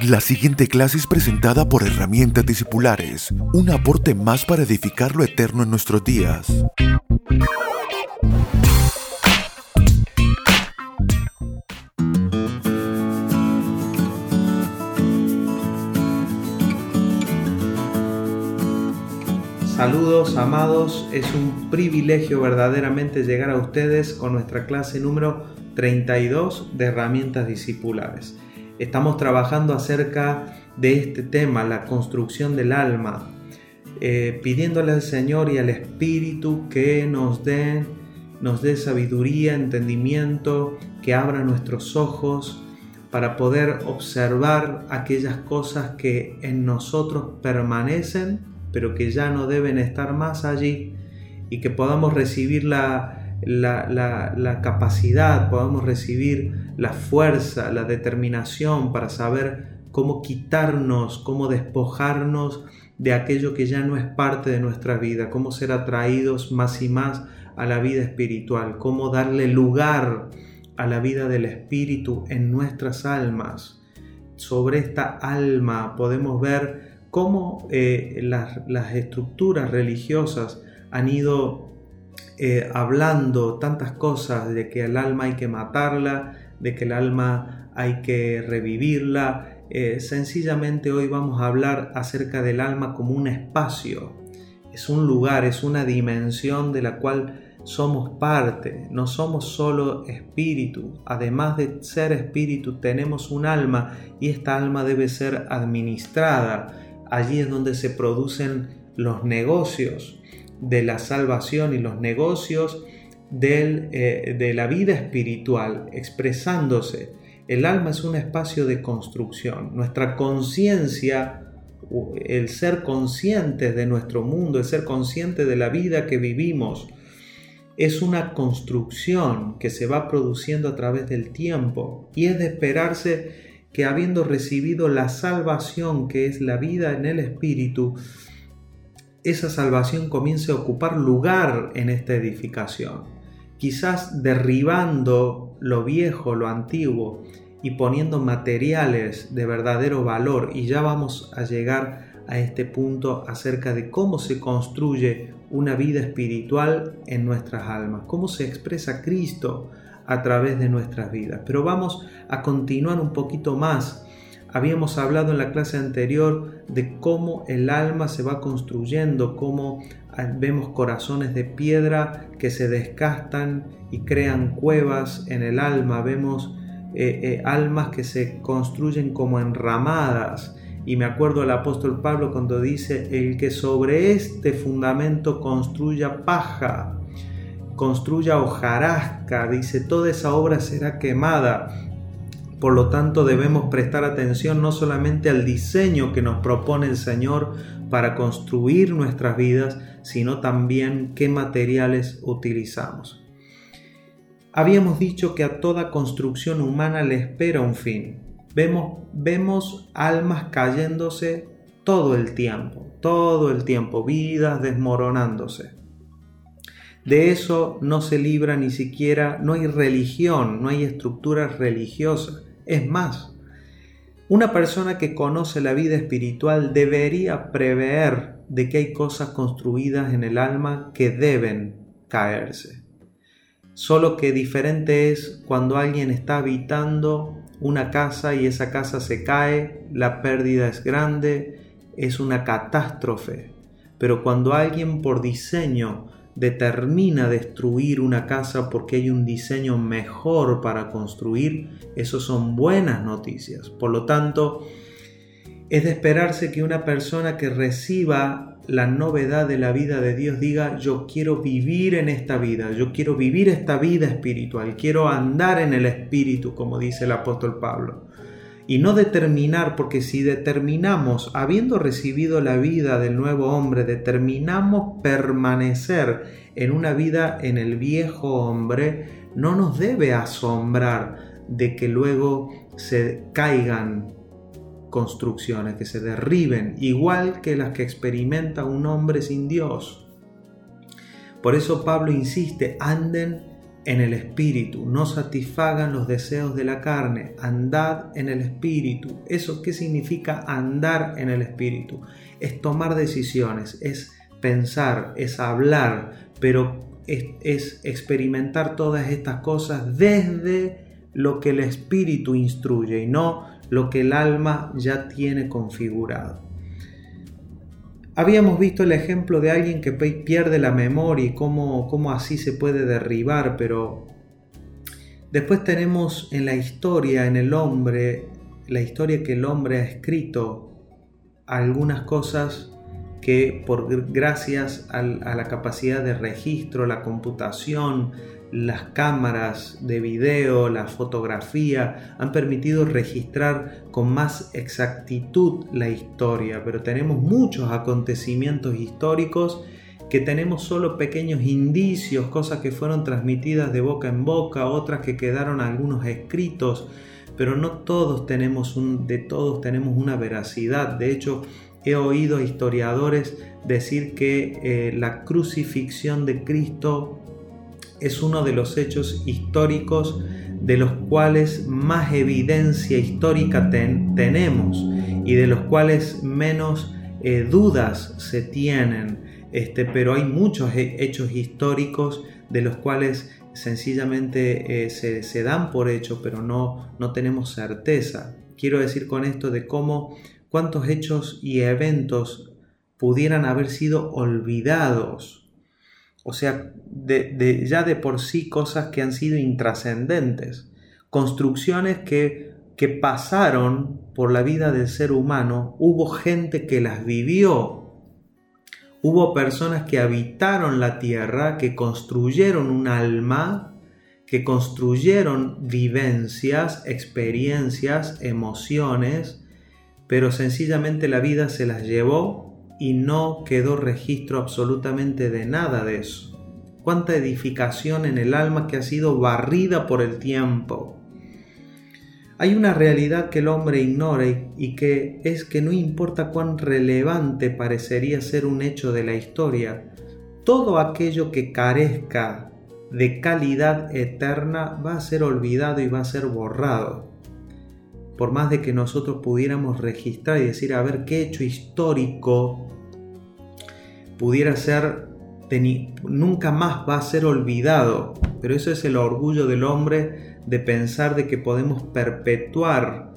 La siguiente clase es presentada por Herramientas Discipulares, un aporte más para edificar lo eterno en nuestros días. Saludos amados, es un privilegio verdaderamente llegar a ustedes con nuestra clase número 32 de herramientas discipulares. Estamos trabajando acerca de este tema, la construcción del alma, eh, pidiéndole al Señor y al Espíritu que nos den, nos dé sabiduría, entendimiento, que abra nuestros ojos para poder observar aquellas cosas que en nosotros permanecen, pero que ya no deben estar más allí, y que podamos recibir la, la, capacidad, podamos recibir la fuerza, la determinación para saber cómo quitarnos, cómo despojarnos de aquello que ya no es parte de nuestra vida, cómo ser atraídos más y más a la vida espiritual, cómo darle lugar a la vida del Espíritu en nuestras almas. Sobre esta alma podemos ver cómo eh, las, las estructuras religiosas han ido eh, hablando tantas cosas de que el alma hay que matarla, de que el alma hay que revivirla. Eh, sencillamente hoy vamos a hablar acerca del alma como un espacio. Es un lugar, es una dimensión de la cual somos parte, no somos solo espíritu. Además de ser espíritu, tenemos un alma y esta alma debe ser administrada. Allí es donde se producen los negocios de la salvación y los negocios eh, de la vida espiritual expresándose. El alma es un espacio de construcción. Nuestra conciencia, el ser consciente de nuestro mundo, el ser consciente de la vida que vivimos, es una construcción que se va produciendo a través del tiempo y es de esperarse que habiendo recibido la salvación que es la vida en el Espíritu, esa salvación comience a ocupar lugar en esta edificación, quizás derribando lo viejo, lo antiguo y poniendo materiales de verdadero valor. Y ya vamos a llegar a este punto acerca de cómo se construye una vida espiritual en nuestras almas, cómo se expresa Cristo a través de nuestras vidas. Pero vamos a continuar un poquito más Habíamos hablado en la clase anterior de cómo el alma se va construyendo, cómo vemos corazones de piedra que se descastan y crean cuevas en el alma, vemos eh, eh, almas que se construyen como enramadas. Y me acuerdo del apóstol Pablo cuando dice, el que sobre este fundamento construya paja, construya hojarasca, dice, toda esa obra será quemada. Por lo tanto, debemos prestar atención no solamente al diseño que nos propone el Señor para construir nuestras vidas, sino también qué materiales utilizamos. Habíamos dicho que a toda construcción humana le espera un fin. Vemos, vemos almas cayéndose todo el tiempo, todo el tiempo, vidas desmoronándose. De eso no se libra ni siquiera, no hay religión, no hay estructuras religiosas es más, una persona que conoce la vida espiritual debería prever de que hay cosas construidas en el alma que deben caerse. Solo que diferente es cuando alguien está habitando una casa y esa casa se cae, la pérdida es grande, es una catástrofe. Pero cuando alguien por diseño determina destruir una casa porque hay un diseño mejor para construir, eso son buenas noticias. Por lo tanto, es de esperarse que una persona que reciba la novedad de la vida de Dios diga, yo quiero vivir en esta vida, yo quiero vivir esta vida espiritual, quiero andar en el espíritu, como dice el apóstol Pablo. Y no determinar, porque si determinamos, habiendo recibido la vida del nuevo hombre, determinamos permanecer en una vida en el viejo hombre, no nos debe asombrar de que luego se caigan construcciones, que se derriben, igual que las que experimenta un hombre sin Dios. Por eso Pablo insiste, anden en el espíritu, no satisfagan los deseos de la carne, andad en el espíritu. ¿Eso qué significa andar en el espíritu? Es tomar decisiones, es pensar, es hablar, pero es, experimentar todas estas cosas desde lo que el espíritu instruye y no lo que el alma ya tiene configurado. Habíamos visto el ejemplo de alguien que pierde la memoria y cómo, cómo así se puede derribar, pero después tenemos en la historia, en el hombre, la historia que el hombre ha escrito, algunas cosas que por gracias a la capacidad de registro, la computación, las cámaras de video, la fotografía han permitido registrar con más exactitud la historia, pero tenemos muchos acontecimientos históricos que tenemos solo pequeños indicios, cosas que fueron transmitidas de boca en boca, otras que quedaron algunos escritos, pero no todos tenemos un, de todos tenemos una veracidad. De hecho, he oído historiadores decir que eh, la crucifixión de Cristo es uno de los hechos históricos de los cuales más evidencia histórica tenemos y de los cuales menos eh, dudas se tienen. Este, pero hay muchos hechos históricos de los cuales sencillamente eh, se, se, dan por hecho, pero no, no tenemos certeza. Quiero decir con esto de cómo cuántos hechos y eventos pudieran haber sido olvidados. O sea, ya de por sí cosas que han sido intrascendentes. Construcciones que, que pasaron por la vida del ser humano. Hubo gente que las vivió. Hubo personas que habitaron la tierra, que construyeron un alma, que construyeron vivencias, experiencias, emociones, pero sencillamente la vida se las llevó y no quedó registro absolutamente de nada de eso. Cuánta edificación en el alma que ha sido barrida por el tiempo. Hay una realidad que el hombre ignora y que es que no importa cuán relevante parecería ser un hecho de la historia, todo aquello que carezca de calidad eterna va a ser olvidado y va a ser borrado por más de que nosotros pudiéramos registrar y decir, a ver qué hecho histórico pudiera ser, nunca más va a ser olvidado. Pero eso es el orgullo del hombre de pensar de que podemos perpetuar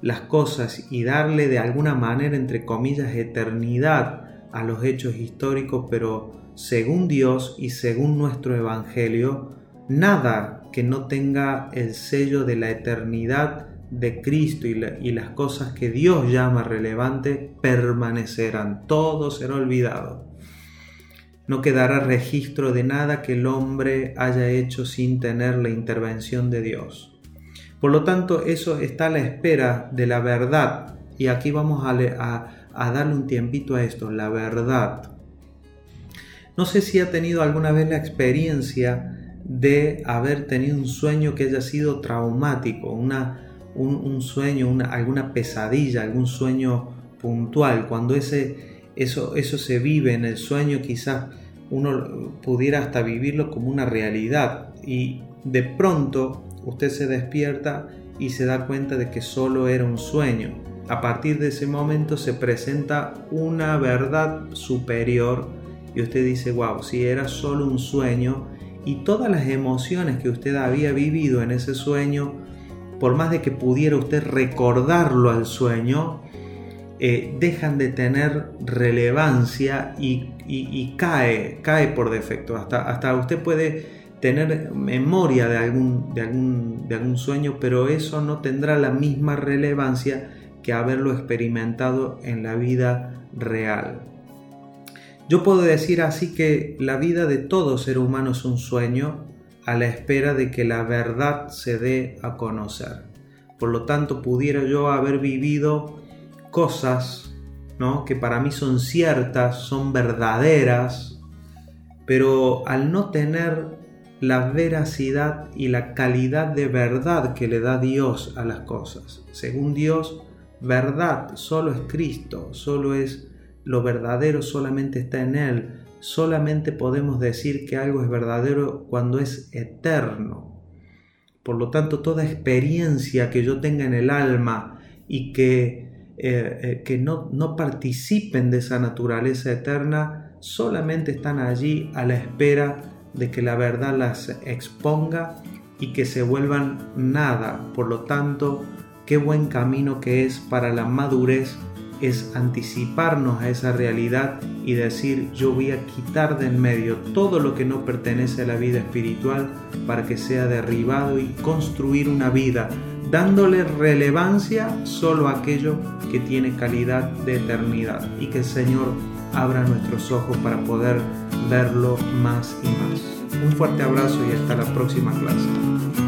las cosas y darle de alguna manera, entre comillas, eternidad a los hechos históricos, pero según Dios y según nuestro Evangelio, nada que no tenga el sello de la eternidad de Cristo y, las cosas que Dios llama relevante permanecerán, todo será olvidado. No quedará registro de nada que el hombre haya hecho sin tener la intervención de Dios. Por lo tanto, eso está a la espera de la verdad. Y aquí vamos a, a darle un tiempito a esto, la verdad. No sé si ha tenido alguna vez la experiencia de haber tenido un sueño que haya sido traumático, una, un, sueño, una, alguna pesadilla, algún sueño puntual, cuando ese, eso, eso se vive en el sueño, quizás uno pudiera hasta vivirlo como una realidad y de pronto usted se despierta y se da cuenta de que solo era un sueño. A partir de ese momento se presenta una verdad superior y usted dice, wow, si era solo un sueño y todas las emociones que usted había vivido en ese sueño por más de que pudiera usted recordarlo al sueño, eh, dejan de tener relevancia y, cae, cae por defecto. Hasta, hasta usted puede tener memoria de algún, de, algún, de algún sueño, pero eso no tendrá la misma relevancia que haberlo experimentado en la vida real. Yo puedo decir así que la vida de todo ser humano es un sueño, a la espera de que la verdad se dé a conocer. Por lo tanto, pudiera yo haber vivido cosas ¿no? que para mí son ciertas, son verdaderas, pero al no tener la veracidad y la calidad de verdad que le da Dios a las cosas. Según Dios, verdad solo es Cristo, solo es lo verdadero, solamente está en Él. solamente podemos decir que algo es verdadero cuando es eterno. Por lo tanto, toda experiencia que yo tenga en el alma y que, eh, eh, que no, no participen de esa naturaleza eterna, solamente están allí a la espera de que la verdad las exponga y que se vuelvan nada. Por lo tanto, qué buen camino que es para la madurez es anticiparnos a esa realidad y decir yo voy a quitar de en medio todo lo que no pertenece a la vida espiritual para que sea derribado y construir una vida dándole relevancia solo a aquello que tiene calidad de eternidad y que el Señor abra nuestros ojos para poder verlo más y más. Un fuerte abrazo y hasta la próxima clase.